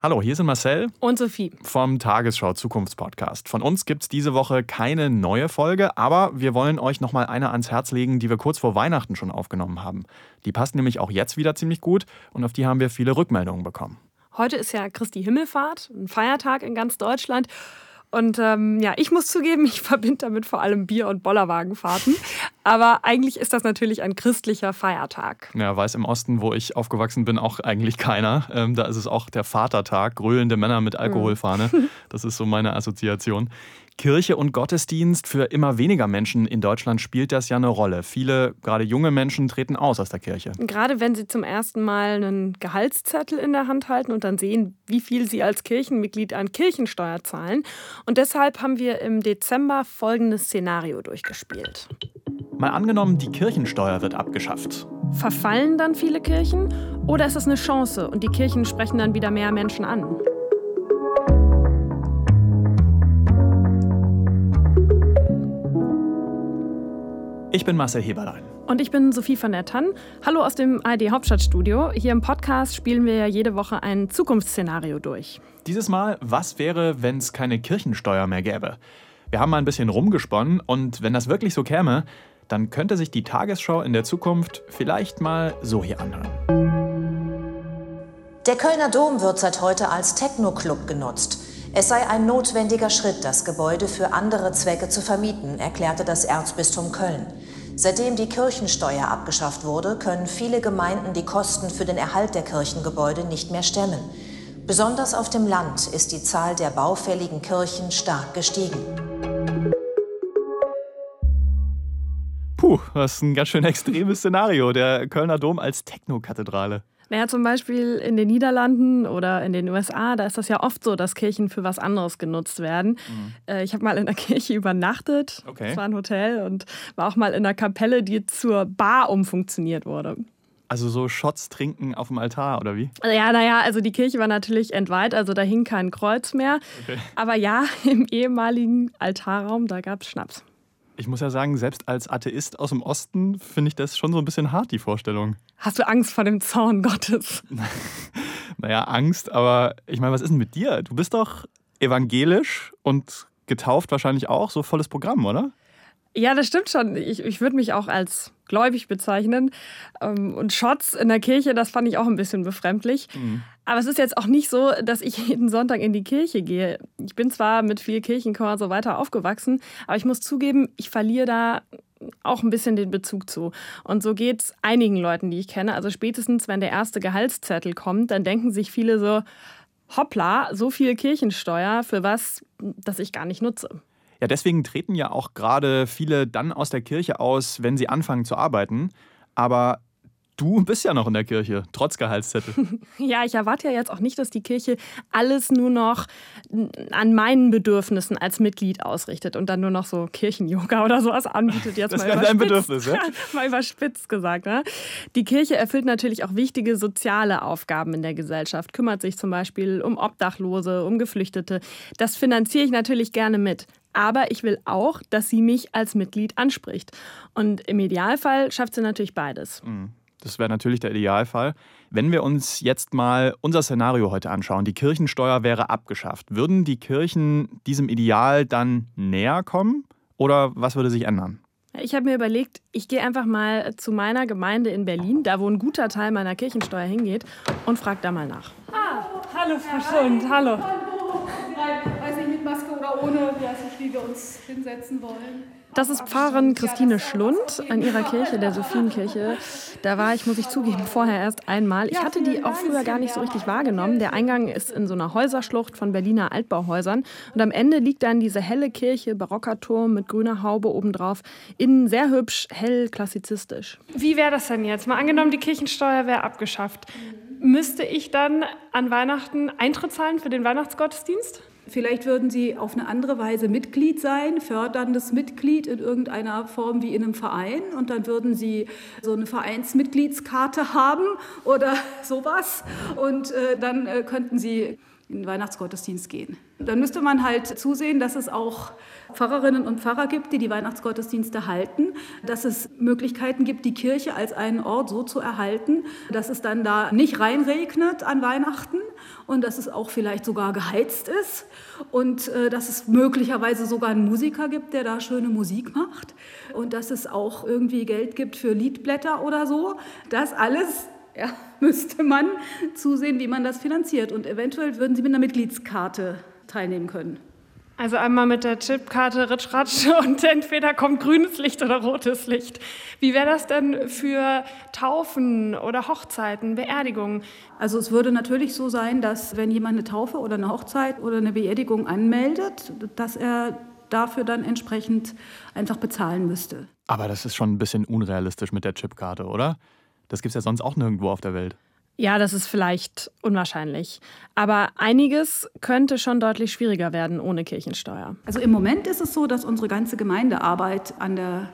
Hallo, hier sind Marcel und Sophie vom Tagesschau Zukunftspodcast. Von uns gibt es diese Woche keine neue Folge, aber wir wollen euch nochmal eine ans Herz legen, die wir kurz vor Weihnachten schon aufgenommen haben. Die passt nämlich auch jetzt wieder ziemlich gut und auf die haben wir viele Rückmeldungen bekommen. Heute ist ja Christi Himmelfahrt, ein Feiertag in ganz Deutschland. Und ähm, ja, ich muss zugeben, ich verbinde damit vor allem Bier- und Bollerwagenfahrten. Aber eigentlich ist das natürlich ein christlicher Feiertag. Ja, weiß im Osten, wo ich aufgewachsen bin, auch eigentlich keiner. Ähm, da ist es auch der Vatertag, gröhlende Männer mit Alkoholfahne. Das ist so meine Assoziation. Kirche und Gottesdienst für immer weniger Menschen in Deutschland spielt das ja eine Rolle. Viele, gerade junge Menschen, treten aus aus der Kirche. Gerade wenn sie zum ersten Mal einen Gehaltszettel in der Hand halten und dann sehen, wie viel sie als Kirchenmitglied an Kirchensteuer zahlen. Und deshalb haben wir im Dezember folgendes Szenario durchgespielt. Mal angenommen, die Kirchensteuer wird abgeschafft. Verfallen dann viele Kirchen oder ist es eine Chance und die Kirchen sprechen dann wieder mehr Menschen an? Ich bin Marcel Heberlein. Und ich bin Sophie van der Tann. Hallo aus dem ARD Hauptstadtstudio. Hier im Podcast spielen wir ja jede Woche ein Zukunftsszenario durch. Dieses Mal, was wäre, wenn es keine Kirchensteuer mehr gäbe? Wir haben mal ein bisschen rumgesponnen und wenn das wirklich so käme, dann könnte sich die Tagesschau in der Zukunft vielleicht mal so hier anhören. Der Kölner Dom wird seit heute als Techno-Club genutzt. Es sei ein notwendiger Schritt, das Gebäude für andere Zwecke zu vermieten, erklärte das Erzbistum Köln. Seitdem die Kirchensteuer abgeschafft wurde, können viele Gemeinden die Kosten für den Erhalt der Kirchengebäude nicht mehr stemmen. Besonders auf dem Land ist die Zahl der baufälligen Kirchen stark gestiegen. Puh, das ist ein ganz schön extremes Szenario. Der Kölner Dom als Techno-Kathedrale. Naja, zum Beispiel in den Niederlanden oder in den USA, da ist das ja oft so, dass Kirchen für was anderes genutzt werden. Mhm. Äh, ich habe mal in der Kirche übernachtet. Okay. Das war ein Hotel und war auch mal in einer Kapelle, die zur Bar umfunktioniert wurde. Also so Shots trinken auf dem Altar oder wie? Ja, naja, also die Kirche war natürlich entweiht, also da hing kein Kreuz mehr. Okay. Aber ja, im ehemaligen Altarraum, da gab es Schnaps. Ich muss ja sagen, selbst als Atheist aus dem Osten finde ich das schon so ein bisschen hart, die Vorstellung. Hast du Angst vor dem Zorn Gottes? naja, Angst, aber ich meine, was ist denn mit dir? Du bist doch evangelisch und getauft wahrscheinlich auch, so volles Programm, oder? Ja, das stimmt schon. Ich, ich würde mich auch als gläubig bezeichnen. Ähm, und Shots in der Kirche, das fand ich auch ein bisschen befremdlich. Mhm. Aber es ist jetzt auch nicht so, dass ich jeden Sonntag in die Kirche gehe. Ich bin zwar mit viel Kirchenchor und so weiter aufgewachsen, aber ich muss zugeben, ich verliere da auch ein bisschen den Bezug zu. Und so geht es einigen Leuten, die ich kenne. Also spätestens, wenn der erste Gehaltszettel kommt, dann denken sich viele so, hoppla, so viel Kirchensteuer für was, das ich gar nicht nutze. Ja, deswegen treten ja auch gerade viele dann aus der Kirche aus, wenn sie anfangen zu arbeiten. Aber Du bist ja noch in der Kirche, trotz Gehaltszettel. ja, ich erwarte ja jetzt auch nicht, dass die Kirche alles nur noch an meinen Bedürfnissen als Mitglied ausrichtet und dann nur noch so Kirchen-Yoga oder sowas anbietet. Jetzt das wäre dein Bedürfnis, ja? mal überspitzt gesagt. Ne? Die Kirche erfüllt natürlich auch wichtige soziale Aufgaben in der Gesellschaft, kümmert sich zum Beispiel um Obdachlose, um Geflüchtete. Das finanziere ich natürlich gerne mit. Aber ich will auch, dass sie mich als Mitglied anspricht. Und im Idealfall schafft sie natürlich beides. Mhm. Das wäre natürlich der Idealfall. Wenn wir uns jetzt mal unser Szenario heute anschauen, die Kirchensteuer wäre abgeschafft, würden die Kirchen diesem Ideal dann näher kommen oder was würde sich ändern? Ich habe mir überlegt, ich gehe einfach mal zu meiner Gemeinde in Berlin, da wo ein guter Teil meiner Kirchensteuer hingeht, und frage da mal nach. Ah, hallo Frau Schund, hallo. hallo. Weiß nicht, mit Maske oder ohne, wie wir uns hinsetzen wollen. Das ist Pfarrerin Christine Schlund an ihrer Kirche, der Sophienkirche. Da war ich, muss ich zugeben, vorher erst einmal. Ich hatte die auch früher gar nicht so richtig wahrgenommen. Der Eingang ist in so einer Häuserschlucht von Berliner Altbauhäusern. Und am Ende liegt dann diese helle Kirche, barocker Turm mit grüner Haube obendrauf. Innen sehr hübsch, hell, klassizistisch. Wie wäre das denn jetzt? Mal angenommen, die Kirchensteuer wäre abgeschafft. Müsste ich dann an Weihnachten Eintritt zahlen für den Weihnachtsgottesdienst? Vielleicht würden Sie auf eine andere Weise Mitglied sein, förderndes Mitglied in irgendeiner Form wie in einem Verein. Und dann würden Sie so eine Vereinsmitgliedskarte haben oder sowas. Und äh, dann äh, könnten Sie in den Weihnachtsgottesdienst gehen. Dann müsste man halt zusehen, dass es auch Pfarrerinnen und Pfarrer gibt, die die Weihnachtsgottesdienste halten, dass es Möglichkeiten gibt, die Kirche als einen Ort so zu erhalten, dass es dann da nicht reinregnet an Weihnachten und dass es auch vielleicht sogar geheizt ist und äh, dass es möglicherweise sogar einen Musiker gibt, der da schöne Musik macht und dass es auch irgendwie Geld gibt für Liedblätter oder so. Das alles ja, müsste man zusehen, wie man das finanziert und eventuell würden Sie mit einer Mitgliedskarte teilnehmen können. Also einmal mit der Chipkarte Ritsch Ratsch und entweder kommt grünes Licht oder rotes Licht. Wie wäre das denn für Taufen oder Hochzeiten, Beerdigungen? Also es würde natürlich so sein, dass wenn jemand eine Taufe oder eine Hochzeit oder eine Beerdigung anmeldet, dass er dafür dann entsprechend einfach bezahlen müsste. Aber das ist schon ein bisschen unrealistisch mit der Chipkarte, oder? Das gibt es ja sonst auch nirgendwo auf der Welt. Ja, das ist vielleicht unwahrscheinlich. Aber einiges könnte schon deutlich schwieriger werden ohne Kirchensteuer. Also im Moment ist es so, dass unsere ganze Gemeindearbeit an der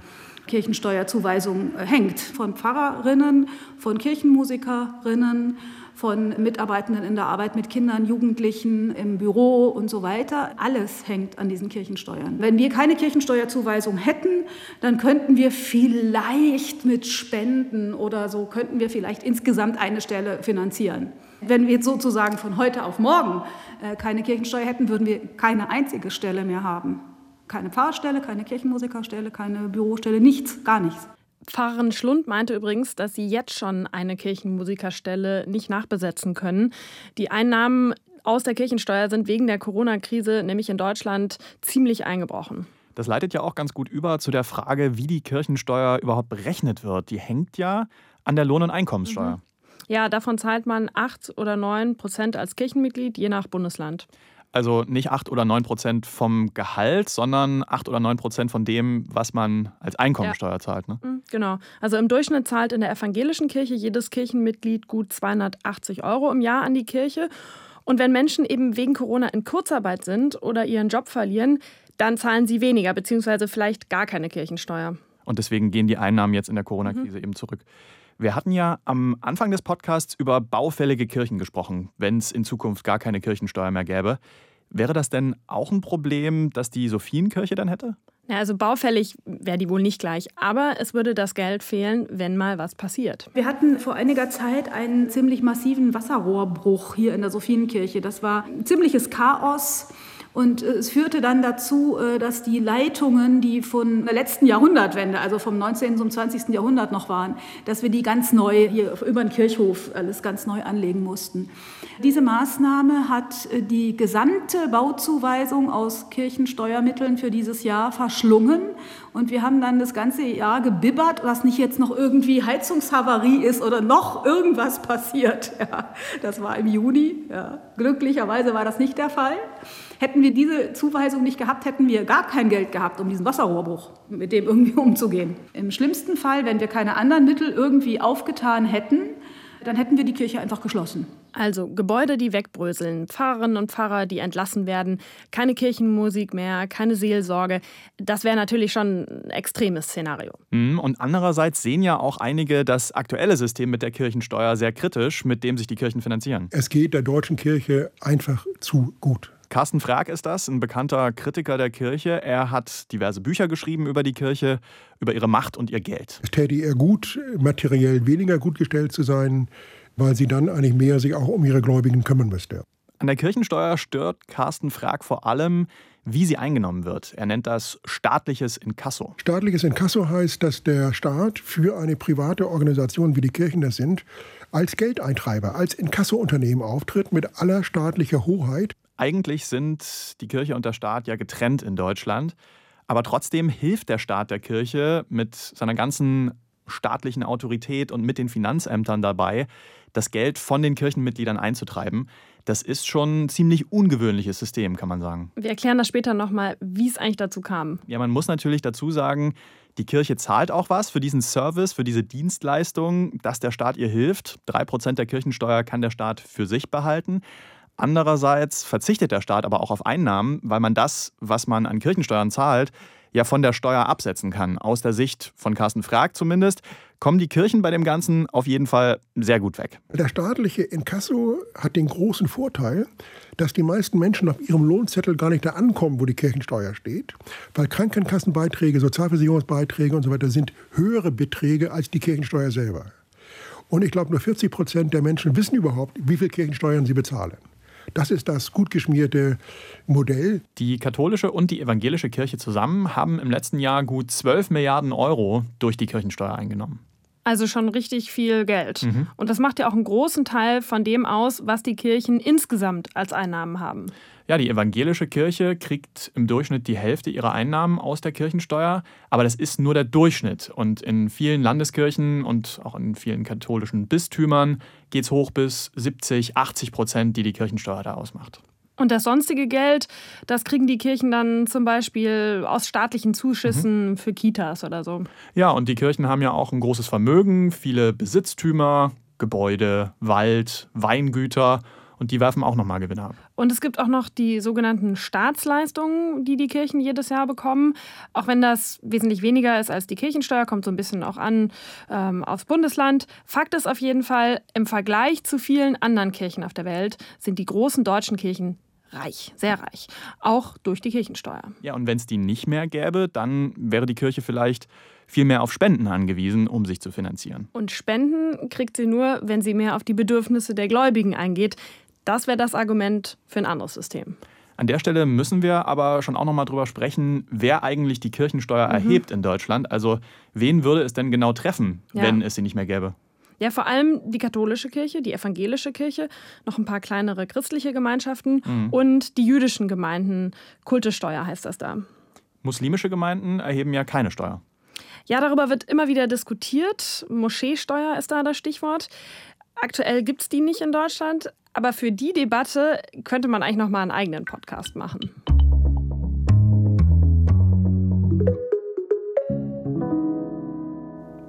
Kirchensteuerzuweisung hängt. Von Pfarrerinnen, von Kirchenmusikerinnen, von Mitarbeitenden in der Arbeit mit Kindern, Jugendlichen, im Büro und so weiter. Alles hängt an diesen Kirchensteuern. Wenn wir keine Kirchensteuerzuweisung hätten, dann könnten wir vielleicht mit Spenden oder so, könnten wir vielleicht insgesamt eine Stelle finanzieren. Wenn wir jetzt sozusagen von heute auf morgen äh, keine Kirchensteuer hätten, würden wir keine einzige Stelle mehr haben. Keine Pfarrstelle, keine Kirchenmusikerstelle, keine Bürostelle, nichts, gar nichts. Pfarrerin Schlund meinte übrigens, dass sie jetzt schon eine Kirchenmusikerstelle nicht nachbesetzen können. Die Einnahmen aus der Kirchensteuer sind wegen der Corona-Krise nämlich in Deutschland ziemlich eingebrochen. Das leitet ja auch ganz gut über zu der Frage, wie die Kirchensteuer überhaupt berechnet wird. Die hängt ja an der Lohn- und Einkommenssteuer. Mhm. Ja, davon zahlt man 8 oder 9 Prozent als Kirchenmitglied, je nach Bundesland. Also nicht 8 oder 9 Prozent vom Gehalt, sondern 8 oder 9 Prozent von dem, was man als Einkommensteuer ja. zahlt. Ne? Mhm, genau. Also im Durchschnitt zahlt in der evangelischen Kirche jedes Kirchenmitglied gut 280 Euro im Jahr an die Kirche. Und wenn Menschen eben wegen Corona in Kurzarbeit sind oder ihren Job verlieren, dann zahlen sie weniger, beziehungsweise vielleicht gar keine Kirchensteuer. Und deswegen gehen die Einnahmen jetzt in der Corona-Krise mhm. eben zurück. Wir hatten ja am Anfang des Podcasts über baufällige Kirchen gesprochen, wenn es in Zukunft gar keine Kirchensteuer mehr gäbe. Wäre das denn auch ein Problem, das die Sophienkirche dann hätte? Ja, also baufällig wäre die wohl nicht gleich, aber es würde das Geld fehlen, wenn mal was passiert. Wir hatten vor einiger Zeit einen ziemlich massiven Wasserrohrbruch hier in der Sophienkirche. Das war ein ziemliches Chaos. Und äh, es führte dann dazu, äh, dass die Leitungen, die von der letzten Jahrhundertwende, also vom 19. zum 20. Jahrhundert noch waren, dass wir die ganz neu hier über den Kirchhof alles ganz neu anlegen mussten. Diese Maßnahme hat äh, die gesamte Bauzuweisung aus Kirchensteuermitteln für dieses Jahr verschlungen. Und wir haben dann das ganze Jahr gebibbert, was nicht jetzt noch irgendwie Heizungshavarie ist oder noch irgendwas passiert. Ja, das war im Juni. Ja. Glücklicherweise war das nicht der Fall. Hätten wir diese Zuweisung nicht gehabt, hätten wir gar kein Geld gehabt, um diesen Wasserrohrbruch mit dem irgendwie umzugehen. Im schlimmsten Fall, wenn wir keine anderen Mittel irgendwie aufgetan hätten, dann hätten wir die Kirche einfach geschlossen. Also Gebäude, die wegbröseln, Pfarrerinnen und Pfarrer, die entlassen werden, keine Kirchenmusik mehr, keine Seelsorge. Das wäre natürlich schon ein extremes Szenario. Mhm, und andererseits sehen ja auch einige das aktuelle System mit der Kirchensteuer sehr kritisch, mit dem sich die Kirchen finanzieren. Es geht der deutschen Kirche einfach zu gut. Carsten Frag ist das, ein bekannter Kritiker der Kirche. Er hat diverse Bücher geschrieben über die Kirche, über ihre Macht und ihr Geld. Es täte ihr gut, materiell weniger gut gestellt zu sein, weil sie dann eigentlich mehr sich auch um ihre Gläubigen kümmern müsste. An der Kirchensteuer stört Carsten Frag vor allem, wie sie eingenommen wird. Er nennt das staatliches Inkasso. Staatliches Inkasso heißt, dass der Staat für eine private Organisation, wie die Kirchen das sind, als Geldeintreiber, als Inkasso-Unternehmen auftritt mit aller staatlicher Hoheit. Eigentlich sind die Kirche und der Staat ja getrennt in Deutschland. Aber trotzdem hilft der Staat der Kirche mit seiner ganzen staatlichen Autorität und mit den Finanzämtern dabei, das Geld von den Kirchenmitgliedern einzutreiben. Das ist schon ein ziemlich ungewöhnliches System, kann man sagen. Wir erklären das später nochmal, wie es eigentlich dazu kam. Ja, man muss natürlich dazu sagen, die Kirche zahlt auch was für diesen Service, für diese Dienstleistung, dass der Staat ihr hilft. Drei Prozent der Kirchensteuer kann der Staat für sich behalten. Andererseits verzichtet der Staat aber auch auf Einnahmen, weil man das, was man an Kirchensteuern zahlt, ja von der Steuer absetzen kann. Aus der Sicht von Carsten Frag zumindest kommen die Kirchen bei dem Ganzen auf jeden Fall sehr gut weg. Der staatliche Inkasso hat den großen Vorteil, dass die meisten Menschen auf ihrem Lohnzettel gar nicht da ankommen, wo die Kirchensteuer steht, weil Krankenkassenbeiträge, Sozialversicherungsbeiträge und so weiter sind höhere Beträge als die Kirchensteuer selber. Und ich glaube, nur 40 Prozent der Menschen wissen überhaupt, wie viel Kirchensteuern sie bezahlen. Das ist das gut geschmierte Modell. Die katholische und die evangelische Kirche zusammen haben im letzten Jahr gut 12 Milliarden Euro durch die Kirchensteuer eingenommen. Also schon richtig viel Geld. Mhm. Und das macht ja auch einen großen Teil von dem aus, was die Kirchen insgesamt als Einnahmen haben. Ja, die evangelische Kirche kriegt im Durchschnitt die Hälfte ihrer Einnahmen aus der Kirchensteuer, aber das ist nur der Durchschnitt. Und in vielen Landeskirchen und auch in vielen katholischen Bistümern geht es hoch bis 70, 80 Prozent, die die Kirchensteuer da ausmacht. Und das sonstige Geld, das kriegen die Kirchen dann zum Beispiel aus staatlichen Zuschüssen mhm. für Kitas oder so. Ja, und die Kirchen haben ja auch ein großes Vermögen, viele Besitztümer, Gebäude, Wald, Weingüter und die werfen auch nochmal Gewinne ab. Und es gibt auch noch die sogenannten Staatsleistungen, die die Kirchen jedes Jahr bekommen. Auch wenn das wesentlich weniger ist als die Kirchensteuer, kommt so ein bisschen auch an ähm, aufs Bundesland. Fakt ist auf jeden Fall, im Vergleich zu vielen anderen Kirchen auf der Welt sind die großen deutschen Kirchen reich, sehr reich, auch durch die Kirchensteuer. Ja, und wenn es die nicht mehr gäbe, dann wäre die Kirche vielleicht viel mehr auf Spenden angewiesen, um sich zu finanzieren. Und Spenden kriegt sie nur, wenn sie mehr auf die Bedürfnisse der Gläubigen eingeht. Das wäre das Argument für ein anderes System. An der Stelle müssen wir aber schon auch noch mal drüber sprechen, wer eigentlich die Kirchensteuer mhm. erhebt in Deutschland. Also wen würde es denn genau treffen, ja. wenn es sie nicht mehr gäbe? Ja, vor allem die katholische Kirche, die evangelische Kirche, noch ein paar kleinere christliche Gemeinschaften mhm. und die jüdischen Gemeinden. Kultesteuer heißt das da. Muslimische Gemeinden erheben ja keine Steuer. Ja, darüber wird immer wieder diskutiert. Moscheesteuer ist da das Stichwort. Aktuell gibt es die nicht in Deutschland, aber für die Debatte könnte man eigentlich noch mal einen eigenen Podcast machen.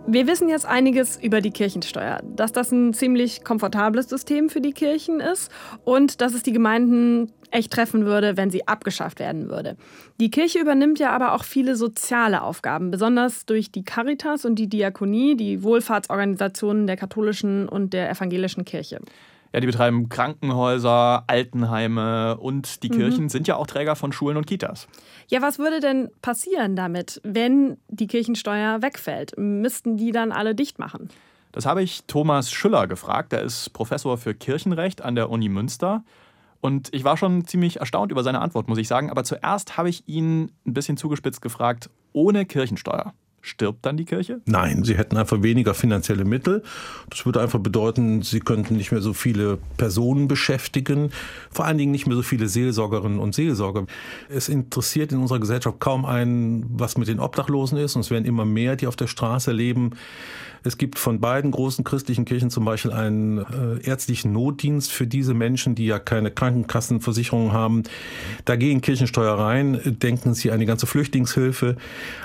Wir wissen jetzt einiges über die Kirchensteuer, dass das ein ziemlich komfortables System für die Kirchen ist und dass es die Gemeinden echt treffen würde, wenn sie abgeschafft werden würde. Die Kirche übernimmt ja aber auch viele soziale Aufgaben, besonders durch die Caritas und die Diakonie, die Wohlfahrtsorganisationen der katholischen und der evangelischen Kirche. Ja, die betreiben Krankenhäuser, Altenheime und die mhm. Kirchen sind ja auch Träger von Schulen und Kitas. Ja, was würde denn passieren damit, wenn die Kirchensteuer wegfällt? Müssten die dann alle dicht machen? Das habe ich Thomas Schüller gefragt. Er ist Professor für Kirchenrecht an der Uni Münster. Und ich war schon ziemlich erstaunt über seine Antwort, muss ich sagen. Aber zuerst habe ich ihn ein bisschen zugespitzt gefragt, ohne Kirchensteuer stirbt dann die Kirche? Nein, sie hätten einfach weniger finanzielle Mittel. Das würde einfach bedeuten, sie könnten nicht mehr so viele Personen beschäftigen, vor allen Dingen nicht mehr so viele Seelsorgerinnen und Seelsorger. Es interessiert in unserer Gesellschaft kaum einen, was mit den Obdachlosen ist und es werden immer mehr, die auf der Straße leben. Es gibt von beiden großen christlichen Kirchen zum Beispiel einen äh, ärztlichen Notdienst für diese Menschen, die ja keine Krankenkassenversicherung haben. Da gehen Kirchensteuer rein, denken Sie an die ganze Flüchtlingshilfe.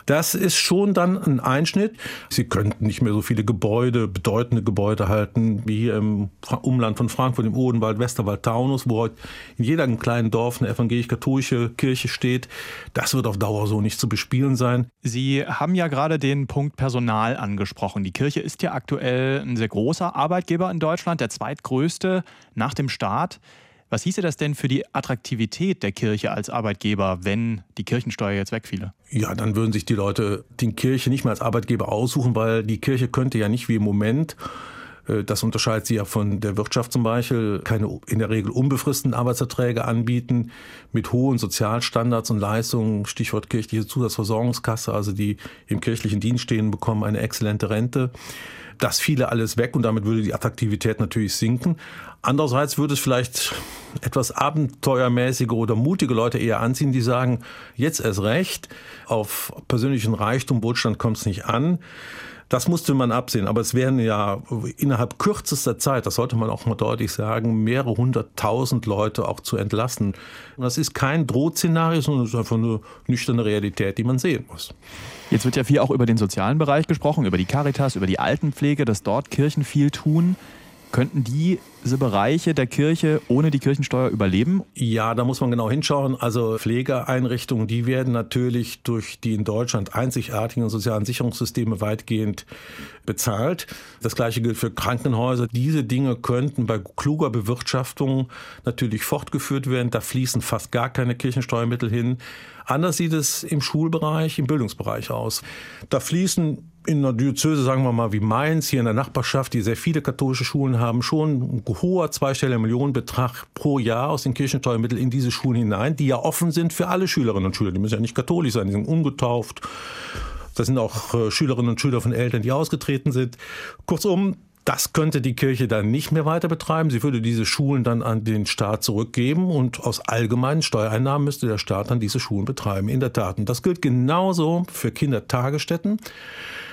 Das ist schon dann ein Einschnitt. Sie könnten nicht mehr so viele Gebäude, bedeutende Gebäude halten, wie hier im Umland von Frankfurt, im Odenwald, Westerwald, Taunus, wo heute in jedem kleinen Dorf eine evangelisch-katholische Kirche steht. Das wird auf Dauer so nicht zu bespielen sein. Sie haben ja gerade den Punkt Personal angesprochen. Die Kirche ist ja aktuell ein sehr großer Arbeitgeber in Deutschland, der zweitgrößte nach dem Staat. Was hieße das denn für die Attraktivität der Kirche als Arbeitgeber, wenn die Kirchensteuer jetzt wegfiele? Ja, dann würden sich die Leute die Kirche nicht mehr als Arbeitgeber aussuchen, weil die Kirche könnte ja nicht wie im Moment das unterscheidet sie ja von der Wirtschaft zum Beispiel, keine in der Regel unbefristeten Arbeitsverträge anbieten mit hohen Sozialstandards und Leistungen, Stichwort kirchliche Zusatzversorgungskasse, also die im kirchlichen Dienst stehen, bekommen eine exzellente Rente. Das fiele alles weg und damit würde die Attraktivität natürlich sinken. Andererseits würde es vielleicht etwas abenteuermäßige oder mutige Leute eher anziehen, die sagen, jetzt erst recht, auf persönlichen Reichtum, Wohlstand kommt es nicht an. Das musste man absehen. Aber es wären ja innerhalb kürzester Zeit, das sollte man auch mal deutlich sagen, mehrere hunderttausend Leute auch zu entlassen. Und das ist kein Drohszenario, sondern es ist einfach eine nüchterne Realität, die man sehen muss. Jetzt wird ja viel auch über den sozialen Bereich gesprochen, über die Caritas, über die Altenpflege, dass dort Kirchen viel tun. Könnten die diese Bereiche der Kirche ohne die Kirchensteuer überleben? Ja, da muss man genau hinschauen. Also Pflegeeinrichtungen, die werden natürlich durch die in Deutschland einzigartigen sozialen Sicherungssysteme weitgehend bezahlt. Das gleiche gilt für Krankenhäuser. Diese Dinge könnten bei kluger Bewirtschaftung natürlich fortgeführt werden. Da fließen fast gar keine Kirchensteuermittel hin. Anders sieht es im Schulbereich, im Bildungsbereich aus. Da fließen in einer Diözese, sagen wir mal, wie Mainz, hier in der Nachbarschaft, die sehr viele katholische Schulen haben, schon ein hoher zweistelliger Millionenbetrag pro Jahr aus den Kirchensteuermitteln in diese Schulen hinein, die ja offen sind für alle Schülerinnen und Schüler. Die müssen ja nicht katholisch sein, die sind ungetauft. Das sind auch äh, Schülerinnen und Schüler von Eltern, die ausgetreten sind. Kurzum, das könnte die Kirche dann nicht mehr weiter betreiben. Sie würde diese Schulen dann an den Staat zurückgeben und aus allgemeinen Steuereinnahmen müsste der Staat dann diese Schulen betreiben. In der Tat. Und das gilt genauso für Kindertagesstätten.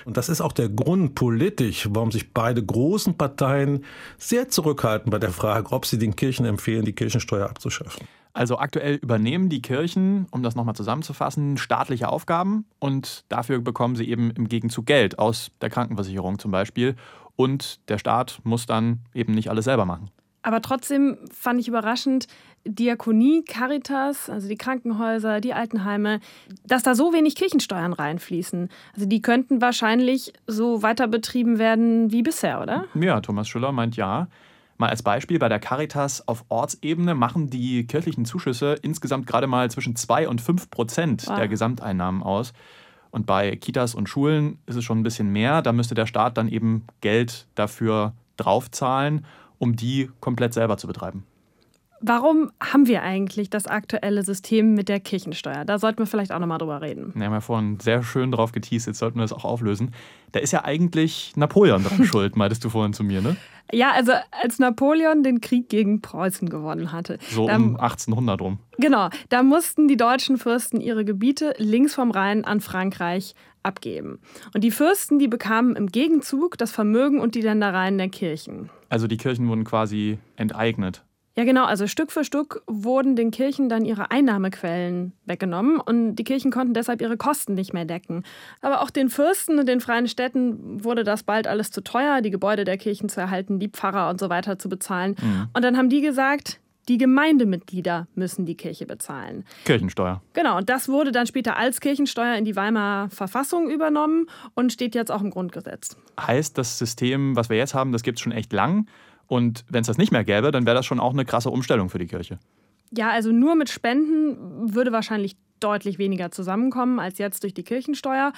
Und das ist auch der Grund politisch, warum sich beide großen Parteien sehr zurückhalten bei der Frage, ob sie den Kirchen empfehlen, die Kirchensteuer abzuschaffen. Also aktuell übernehmen die Kirchen, um das nochmal zusammenzufassen, staatliche Aufgaben und dafür bekommen sie eben im Gegenzug Geld aus der Krankenversicherung zum Beispiel. Und der Staat muss dann eben nicht alles selber machen. Aber trotzdem fand ich überraschend, Diakonie, Caritas, also die Krankenhäuser, die Altenheime, dass da so wenig Kirchensteuern reinfließen. Also die könnten wahrscheinlich so weiter betrieben werden wie bisher, oder? Ja, Thomas Schüller meint ja. Mal als Beispiel, bei der Caritas auf Ortsebene machen die kirchlichen Zuschüsse insgesamt gerade mal zwischen 2 und 5 Prozent wow. der Gesamteinnahmen aus. Und bei Kitas und Schulen ist es schon ein bisschen mehr. Da müsste der Staat dann eben Geld dafür draufzahlen um die komplett selber zu betreiben. Warum haben wir eigentlich das aktuelle System mit der Kirchensteuer? Da sollten wir vielleicht auch nochmal drüber reden. Wir haben ja vorhin sehr schön drauf geteased, jetzt sollten wir das auch auflösen. Da ist ja eigentlich Napoleon dran schuld, meintest du vorhin zu mir, ne? Ja, also als Napoleon den Krieg gegen Preußen gewonnen hatte. So um 1800 rum. Genau, da mussten die deutschen Fürsten ihre Gebiete links vom Rhein an Frankreich abgeben. Und die Fürsten, die bekamen im Gegenzug das Vermögen und die Ländereien der Kirchen. Also die Kirchen wurden quasi enteignet. Ja, genau. Also Stück für Stück wurden den Kirchen dann ihre Einnahmequellen weggenommen und die Kirchen konnten deshalb ihre Kosten nicht mehr decken. Aber auch den Fürsten und den freien Städten wurde das bald alles zu teuer, die Gebäude der Kirchen zu erhalten, die Pfarrer und so weiter zu bezahlen. Mhm. Und dann haben die gesagt, die Gemeindemitglieder müssen die Kirche bezahlen. Kirchensteuer. Genau, und das wurde dann später als Kirchensteuer in die Weimarer Verfassung übernommen und steht jetzt auch im Grundgesetz. Heißt, das System, was wir jetzt haben, das gibt es schon echt lang. Und wenn es das nicht mehr gäbe, dann wäre das schon auch eine krasse Umstellung für die Kirche. Ja, also nur mit Spenden würde wahrscheinlich deutlich weniger zusammenkommen als jetzt durch die Kirchensteuer.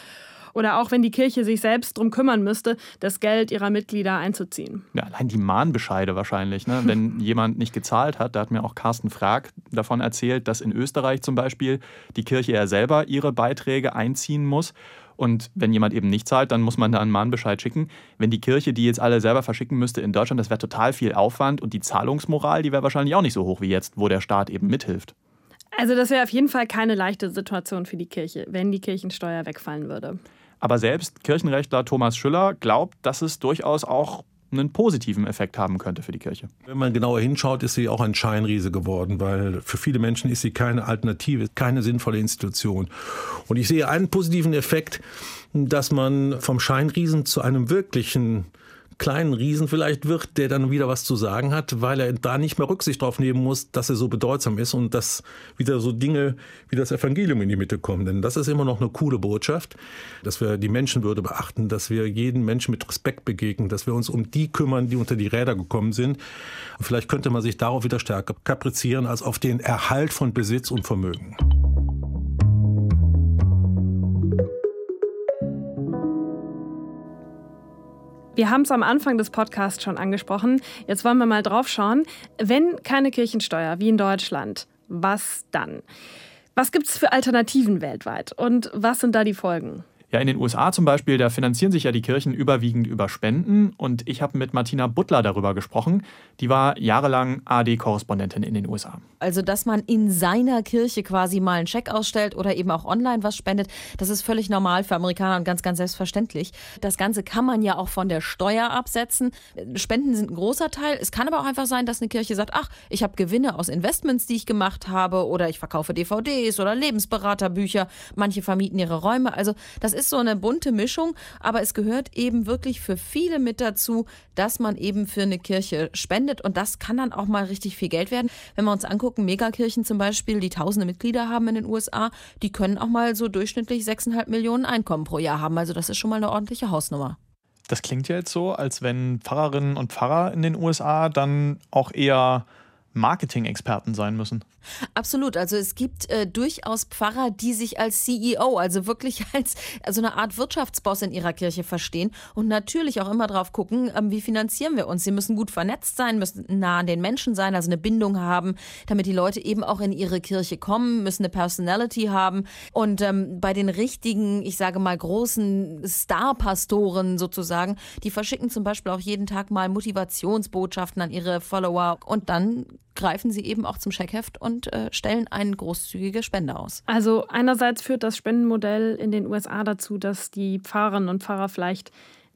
Oder auch wenn die Kirche sich selbst darum kümmern müsste, das Geld ihrer Mitglieder einzuziehen. Ja, allein die Mahnbescheide wahrscheinlich. Ne? Wenn jemand nicht gezahlt hat, da hat mir auch Carsten Frag davon erzählt, dass in Österreich zum Beispiel die Kirche ja selber ihre Beiträge einziehen muss. Und wenn jemand eben nicht zahlt, dann muss man da einen Mahnbescheid schicken. Wenn die Kirche die jetzt alle selber verschicken müsste in Deutschland, das wäre total viel Aufwand und die Zahlungsmoral, die wäre wahrscheinlich auch nicht so hoch wie jetzt, wo der Staat eben mithilft. Also das wäre auf jeden Fall keine leichte Situation für die Kirche, wenn die Kirchensteuer wegfallen würde. Aber selbst Kirchenrechtler Thomas Schüller glaubt, dass es durchaus auch einen positiven Effekt haben könnte für die Kirche. Wenn man genauer hinschaut, ist sie auch ein Scheinriese geworden, weil für viele Menschen ist sie keine Alternative, keine sinnvolle Institution. Und ich sehe einen positiven Effekt, dass man vom Scheinriesen zu einem wirklichen kleinen Riesen vielleicht wird, der dann wieder was zu sagen hat, weil er da nicht mehr Rücksicht drauf nehmen muss, dass er so bedeutsam ist und dass wieder so Dinge wie das Evangelium in die Mitte kommen. Denn das ist immer noch eine coole Botschaft, dass wir die Menschenwürde beachten, dass wir jeden Menschen mit Respekt begegnen, dass wir uns um die kümmern, die unter die Räder gekommen sind. Und vielleicht könnte man sich darauf wieder stärker kaprizieren als auf den Erhalt von Besitz und Vermögen. Wir haben es am Anfang des Podcasts schon angesprochen. Jetzt wollen wir mal drauf schauen. Wenn keine Kirchensteuer wie in Deutschland, was dann? Was gibt es für Alternativen weltweit und was sind da die Folgen? Ja, in den USA zum Beispiel, da finanzieren sich ja die Kirchen überwiegend über Spenden. Und ich habe mit Martina Butler darüber gesprochen. Die war jahrelang AD-Korrespondentin in den USA. Also, dass man in seiner Kirche quasi mal einen Scheck ausstellt oder eben auch online was spendet, das ist völlig normal für Amerikaner und ganz, ganz selbstverständlich. Das Ganze kann man ja auch von der Steuer absetzen. Spenden sind ein großer Teil. Es kann aber auch einfach sein, dass eine Kirche sagt, ach, ich habe Gewinne aus Investments, die ich gemacht habe oder ich verkaufe DVDs oder Lebensberaterbücher. Manche vermieten ihre Räume. Also, das ist so eine bunte Mischung, aber es gehört eben wirklich für viele mit dazu, dass man eben für eine Kirche spendet und das kann dann auch mal richtig viel Geld werden. Wenn wir uns angucken, Megakirchen zum Beispiel, die tausende Mitglieder haben in den USA, die können auch mal so durchschnittlich 6,5 Millionen Einkommen pro Jahr haben. Also das ist schon mal eine ordentliche Hausnummer. Das klingt ja jetzt so, als wenn Pfarrerinnen und Pfarrer in den USA dann auch eher Marketing-Experten sein müssen. Absolut. Also es gibt äh, durchaus Pfarrer, die sich als CEO, also wirklich als also eine Art Wirtschaftsboss in ihrer Kirche verstehen und natürlich auch immer drauf gucken, ähm, wie finanzieren wir uns. Sie müssen gut vernetzt sein, müssen nah an den Menschen sein, also eine Bindung haben, damit die Leute eben auch in ihre Kirche kommen, müssen eine Personality haben. Und ähm, bei den richtigen, ich sage mal, großen Star-Pastoren sozusagen, die verschicken zum Beispiel auch jeden Tag mal Motivationsbotschaften an ihre Follower und dann greifen sie eben auch zum Scheckheft und äh, stellen eine großzügige Spende aus. Also einerseits führt das Spendenmodell in den USA dazu, dass die Pfarrerinnen und Pfarrer vielleicht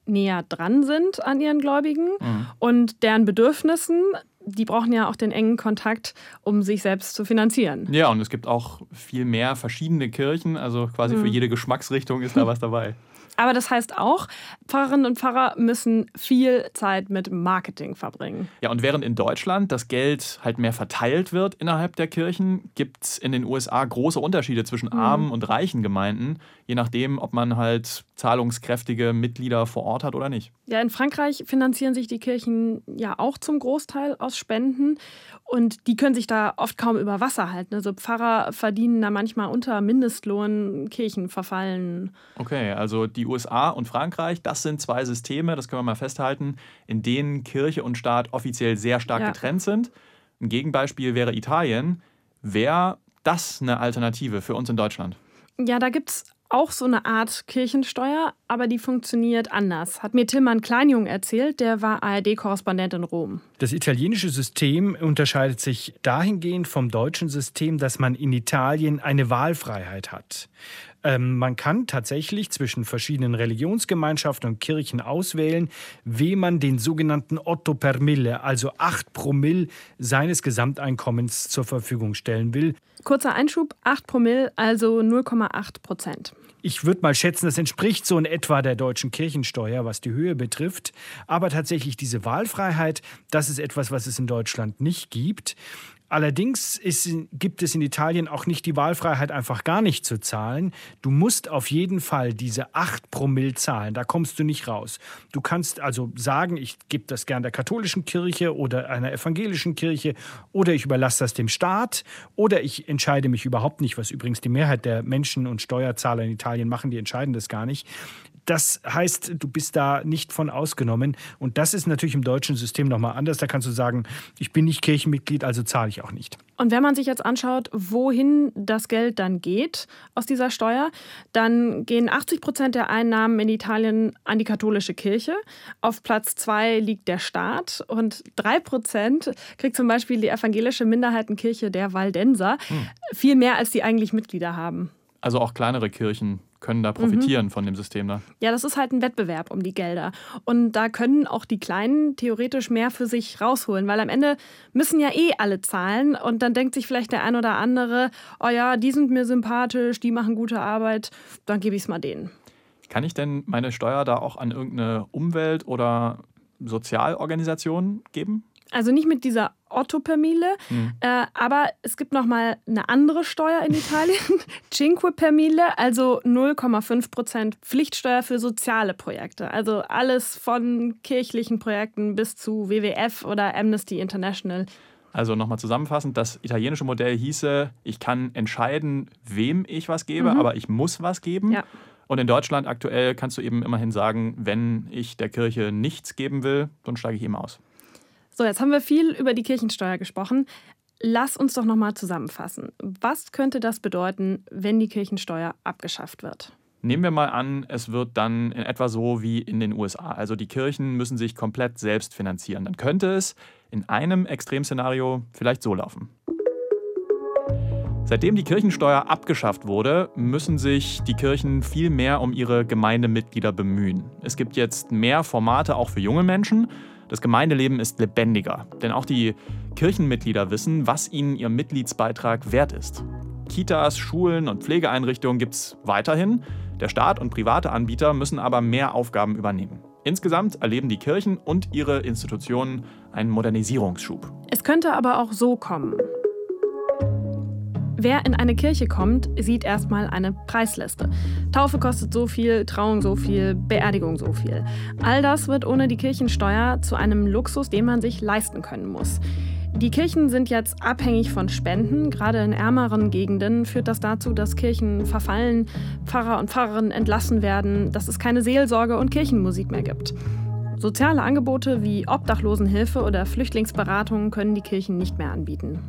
näher dran sind an ihren Gläubigen mhm. und deren Bedürfnissen. Die brauchen ja auch den engen Kontakt, um sich selbst zu finanzieren. Ja, und es gibt auch viel mehr verschiedene Kirchen. Also quasi mhm. für jede Geschmacksrichtung ist da was dabei. Aber das heißt auch, Pfarrerinnen und Pfarrer müssen viel Zeit mit Marketing verbringen. Ja, und während in Deutschland das Geld halt mehr verteilt wird innerhalb der Kirchen, gibt es in den USA große Unterschiede zwischen mhm. armen und reichen Gemeinden, je nachdem, ob man halt zahlungskräftige Mitglieder vor Ort hat oder nicht. Ja, in Frankreich finanzieren sich die Kirchen ja auch zum Großteil aus Spenden und die können sich da oft kaum über Wasser halten. Also Pfarrer verdienen da manchmal unter Mindestlohn, Kirchen verfallen. Okay, also die USA und Frankreich, das sind zwei Systeme, das können wir mal festhalten, in denen Kirche und Staat offiziell sehr stark ja. getrennt sind. Ein Gegenbeispiel wäre Italien. Wäre das eine Alternative für uns in Deutschland? Ja, da gibt es auch so eine Art Kirchensteuer, aber die funktioniert anders. Hat mir Tilman Kleinjung erzählt, der war ARD-Korrespondent in Rom. Das italienische System unterscheidet sich dahingehend vom deutschen System, dass man in Italien eine Wahlfreiheit hat. Ähm, man kann tatsächlich zwischen verschiedenen Religionsgemeinschaften und Kirchen auswählen, wem man den sogenannten Otto per Mille, also 8 Promille seines Gesamteinkommens zur Verfügung stellen will. Kurzer Einschub, 8 Promille, also 0,8 Prozent. Ich würde mal schätzen, das entspricht so in etwa der deutschen Kirchensteuer, was die Höhe betrifft. Aber tatsächlich diese Wahlfreiheit, das ist etwas, was es in Deutschland nicht gibt. Allerdings ist, gibt es in Italien auch nicht die Wahlfreiheit, einfach gar nicht zu zahlen. Du musst auf jeden Fall diese 8 Promille zahlen. Da kommst du nicht raus. Du kannst also sagen, ich gebe das gern der katholischen Kirche oder einer evangelischen Kirche oder ich überlasse das dem Staat oder ich entscheide mich überhaupt nicht, was übrigens die Mehrheit der Menschen und Steuerzahler in Italien machen, die entscheiden das gar nicht. Das heißt, du bist da nicht von ausgenommen. Und das ist natürlich im deutschen System nochmal anders. Da kannst du sagen, ich bin nicht Kirchenmitglied, also zahle ich auch nicht. Und wenn man sich jetzt anschaut, wohin das Geld dann geht aus dieser Steuer, dann gehen 80 Prozent der Einnahmen in Italien an die katholische Kirche. Auf Platz zwei liegt der Staat und drei Prozent kriegt zum Beispiel die evangelische Minderheitenkirche der Waldenser. Hm. Viel mehr, als die eigentlich Mitglieder haben. Also auch kleinere Kirchen können da profitieren mhm. von dem System da. Ja, das ist halt ein Wettbewerb um die Gelder. Und da können auch die Kleinen theoretisch mehr für sich rausholen, weil am Ende müssen ja eh alle zahlen und dann denkt sich vielleicht der ein oder andere, oh ja, die sind mir sympathisch, die machen gute Arbeit, dann gebe ich es mal denen. Kann ich denn meine Steuer da auch an irgendeine Umwelt- oder Sozialorganisation geben? Also nicht mit dieser Otto per Mille, mhm. äh, aber es gibt noch mal eine andere Steuer in Italien, Cinque per Mille, also 0,5 Prozent Pflichtsteuer für soziale Projekte. Also alles von kirchlichen Projekten bis zu WWF oder Amnesty International. Also nochmal zusammenfassend, das italienische Modell hieße, ich kann entscheiden, wem ich was gebe, mhm. aber ich muss was geben. Ja. Und in Deutschland aktuell kannst du eben immerhin sagen, wenn ich der Kirche nichts geben will, dann steige ich eben aus. So, jetzt haben wir viel über die Kirchensteuer gesprochen. Lass uns doch nochmal zusammenfassen. Was könnte das bedeuten, wenn die Kirchensteuer abgeschafft wird? Nehmen wir mal an, es wird dann in etwa so wie in den USA. Also die Kirchen müssen sich komplett selbst finanzieren. Dann könnte es in einem Extremszenario vielleicht so laufen. Seitdem die Kirchensteuer abgeschafft wurde, müssen sich die Kirchen viel mehr um ihre Gemeindemitglieder bemühen. Es gibt jetzt mehr Formate auch für junge Menschen das Gemeindeleben ist lebendiger, denn auch die Kirchenmitglieder wissen, was ihnen ihr Mitgliedsbeitrag wert ist. Kitas, Schulen und Pflegeeinrichtungen gibt es weiterhin. Der Staat und private Anbieter müssen aber mehr Aufgaben übernehmen. Insgesamt erleben die Kirchen und ihre Institutionen einen Modernisierungsschub. Es könnte aber auch so kommen. Wer in eine Kirche kommt, sieht erstmal eine Preisliste. Taufe kostet so viel, Trauung so viel, Beerdigung so viel. All das wird ohne die Kirchensteuer zu einem Luxus, den man sich leisten können muss. Die Kirchen sind jetzt abhängig von Spenden. Gerade in ärmeren Gegenden führt das dazu, dass Kirchen verfallen, Pfarrer und Pfarrerinnen entlassen werden, dass es keine Seelsorge und Kirchenmusik mehr gibt. Soziale Angebote wie Obdachlosenhilfe oder Flüchtlingsberatung können die Kirchen nicht mehr anbieten.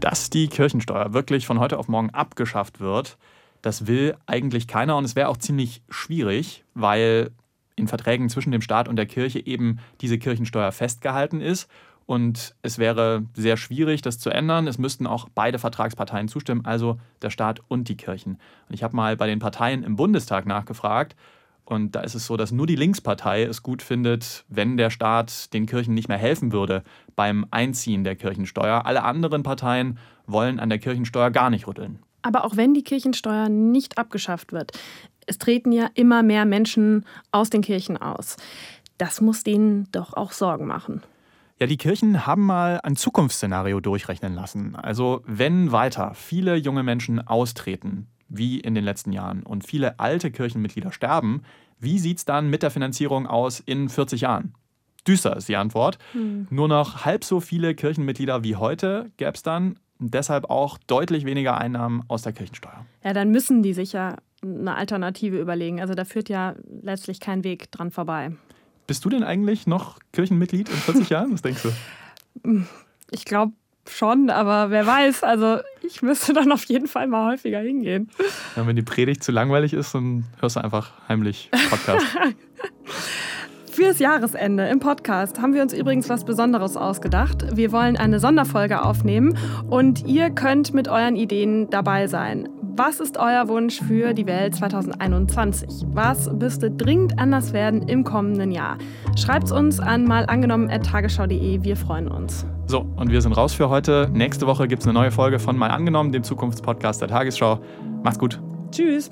Dass die Kirchensteuer wirklich von heute auf morgen abgeschafft wird, das will eigentlich keiner und es wäre auch ziemlich schwierig, weil in Verträgen zwischen dem Staat und der Kirche eben diese Kirchensteuer festgehalten ist und es wäre sehr schwierig, das zu ändern. Es müssten auch beide Vertragsparteien zustimmen, also der Staat und die Kirchen. Und ich habe mal bei den Parteien im Bundestag nachgefragt. Und da ist es so, dass nur die Linkspartei es gut findet, wenn der Staat den Kirchen nicht mehr helfen würde beim Einziehen der Kirchensteuer. Alle anderen Parteien wollen an der Kirchensteuer gar nicht rütteln. Aber auch wenn die Kirchensteuer nicht abgeschafft wird, es treten ja immer mehr Menschen aus den Kirchen aus. Das muss denen doch auch Sorgen machen. Ja, die Kirchen haben mal ein Zukunftsszenario durchrechnen lassen. Also wenn weiter viele junge Menschen austreten, wie in den letzten Jahren, und viele alte Kirchenmitglieder sterben, wie sieht es dann mit der Finanzierung aus in 40 Jahren? Düster ist die Antwort. Hm. Nur noch halb so viele Kirchenmitglieder wie heute gäbe es dann. Deshalb auch deutlich weniger Einnahmen aus der Kirchensteuer. Ja, dann müssen die sich ja eine Alternative überlegen. Also da führt ja letztlich kein Weg dran vorbei. Bist du denn eigentlich noch Kirchenmitglied in 40 Jahren? Was denkst du? Ich glaube schon, aber wer weiß. Also ich müsste dann auf jeden Fall mal häufiger hingehen. Ja, wenn die Predigt zu langweilig ist, dann hörst du einfach heimlich Podcast. Fürs Jahresende im Podcast haben wir uns übrigens was Besonderes ausgedacht. Wir wollen eine Sonderfolge aufnehmen und ihr könnt mit euren Ideen dabei sein. Was ist euer Wunsch für die Welt 2021? Was müsste dringend anders werden im kommenden Jahr? Schreibt es uns an malangenommen.tagesschau.de. Wir freuen uns. So, und wir sind raus für heute. Nächste Woche gibt es eine neue Folge von Mal angenommen, dem Zukunftspodcast der Tagesschau. Macht's gut. Tschüss.